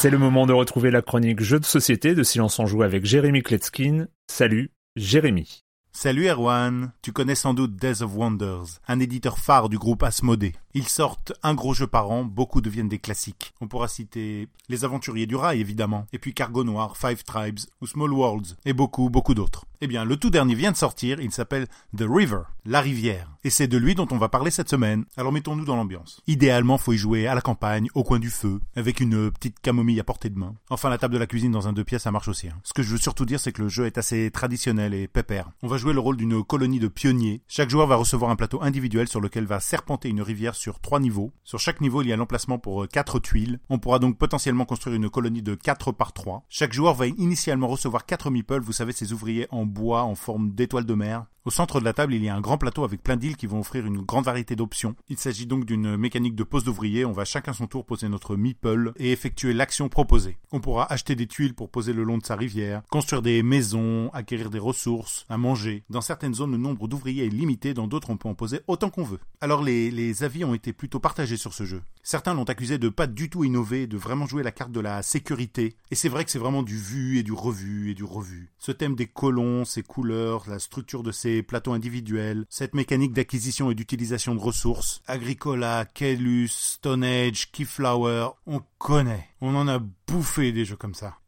C'est le moment de retrouver la chronique Jeux de société de Silence en Joue avec Jérémy Kletskin. Salut, Jérémy. Salut Erwan, tu connais sans doute Days of Wonders, un éditeur phare du groupe Asmodée. Ils sortent un gros jeu par an, beaucoup deviennent des classiques. On pourra citer Les Aventuriers du Rail évidemment, et puis Cargo Noir, Five Tribes ou Small Worlds, et beaucoup, beaucoup d'autres. Eh bien, le tout dernier vient de sortir, il s'appelle The River, la rivière. Et c'est de lui dont on va parler cette semaine. Alors mettons-nous dans l'ambiance. Idéalement, faut y jouer à la campagne, au coin du feu, avec une petite camomille à portée de main. Enfin, la table de la cuisine dans un deux pièces, ça marche aussi. Hein. Ce que je veux surtout dire, c'est que le jeu est assez traditionnel et pépère. On va jouer le rôle d'une colonie de pionniers. Chaque joueur va recevoir un plateau individuel sur lequel va serpenter une rivière sur trois niveaux. Sur chaque niveau, il y a l'emplacement pour euh, quatre tuiles. On pourra donc potentiellement construire une colonie de 4 par 3. Chaque joueur va initialement recevoir 4 meeples, vous savez, ces ouvriers en bois en forme d'étoile de mer. Au centre de la table, il y a un grand plateau avec plein d'îles qui vont offrir une grande variété d'options. Il s'agit donc d'une mécanique de pose d'ouvrier. On va chacun son tour poser notre meeple et effectuer l'action proposée. On pourra acheter des tuiles pour poser le long de sa rivière, construire des maisons, acquérir des ressources, à manger. Dans certaines zones, le nombre d'ouvriers est limité, dans d'autres, on peut en poser autant qu'on veut. Alors les, les avis ont été plutôt partagés sur ce jeu. Certains l'ont accusé de pas du tout innover, de vraiment jouer la carte de la sécurité. Et c'est vrai que c'est vraiment du vu et du revu et du revu. Ce thème des colons, ses couleurs, la structure de plateaux individuels, cette mécanique d'acquisition et d'utilisation de ressources, Agricola, Kellus, Stone Age, Keyflower, on connaît. On en a bouffé des jeux comme ça.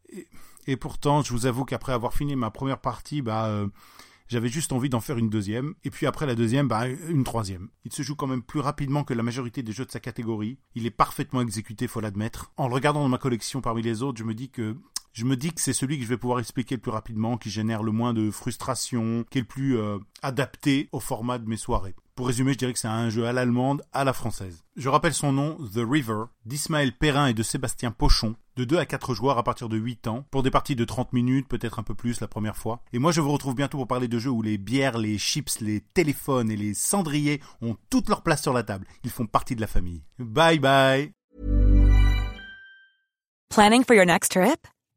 Et, pourtant, je vous avoue qu'après avoir fini ma première partie, bah... Euh, j'avais juste envie d'en faire une deuxième, et puis après la deuxième, bah, une troisième. Il se joue quand même plus rapidement que la majorité des jeux de sa catégorie. Il est parfaitement exécuté, faut l'admettre. En le regardant dans ma collection parmi les autres, je me dis que je me dis que c'est celui que je vais pouvoir expliquer le plus rapidement, qui génère le moins de frustration, qui est le plus euh, adapté au format de mes soirées. Pour résumer, je dirais que c'est un jeu à l'allemande, à la française. Je rappelle son nom, The River, d'Ismaël Perrin et de Sébastien Pochon, de 2 à 4 joueurs à partir de 8 ans, pour des parties de 30 minutes, peut-être un peu plus la première fois. Et moi je vous retrouve bientôt pour parler de jeux où les bières, les chips, les téléphones et les cendriers ont toute leur place sur la table. Ils font partie de la famille. Bye bye Planning for your next trip?